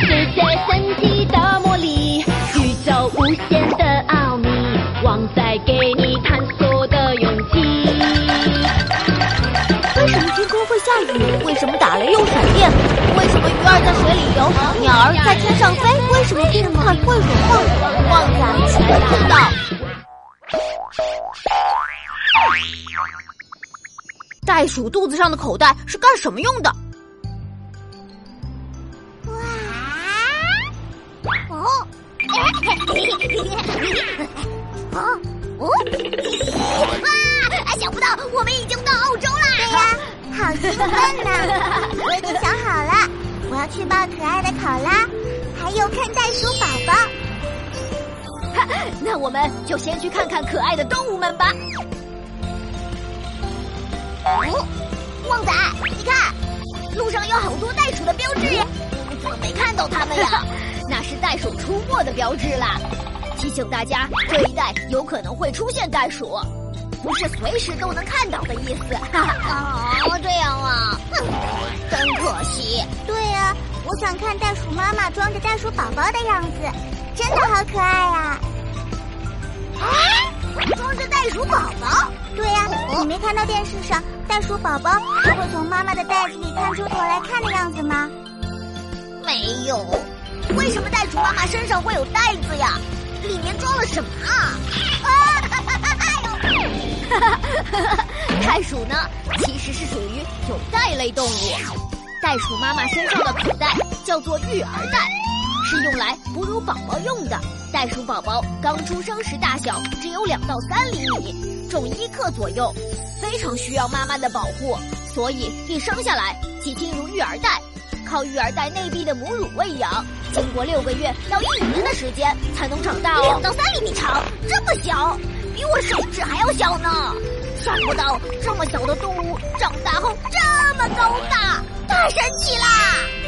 世界神奇的魔力，宇宙无限的奥秘，旺仔给你探索的勇气。为什么天空会下雨？为什么打雷又闪电？为什么鱼儿在水里游，鸟儿在天上飞？为什么电饭会融化？旺仔全知道。袋鼠肚子上的口袋是干什么用的？哇哦，哦哦！哇！想不到我们已经到澳洲啦！对呀，好兴奋呢！我已经想好了，我要去抱可爱的考拉，还有看袋鼠宝宝。那我们就先去看看可爱的动物们吧。哦，旺仔，你看，路上有好多袋鼠的标志，你怎么没看到它们呀？那是袋鼠出没的标志啦，提醒大家这一带有可能会出现袋鼠，不是随时都能看到的意思。哦，这样啊，真可惜。对呀，我想看袋鼠妈妈装着袋鼠宝宝的样子，真的好可爱呀！啊，你没看到电视上袋鼠宝宝都会从妈妈的袋子里探出头来看的样子吗？没有。为什么袋鼠妈妈身上会有袋子呀？里面装了什么啊？袋鼠呢，其实是属于有袋类动物。袋鼠妈妈身上的口袋叫做育儿袋，是用来哺乳宝宝用的。袋鼠宝宝刚出生时大小只有两到三厘米，重一克左右，非常需要妈妈的保护，所以一生下来即进入育儿袋。靠育儿袋内壁的母乳喂养，经过六个月到一年的时间才能长大两到三厘米长，这么小，比我手指还要小呢！想不到这么小的动物长大后这么高大，太神奇啦！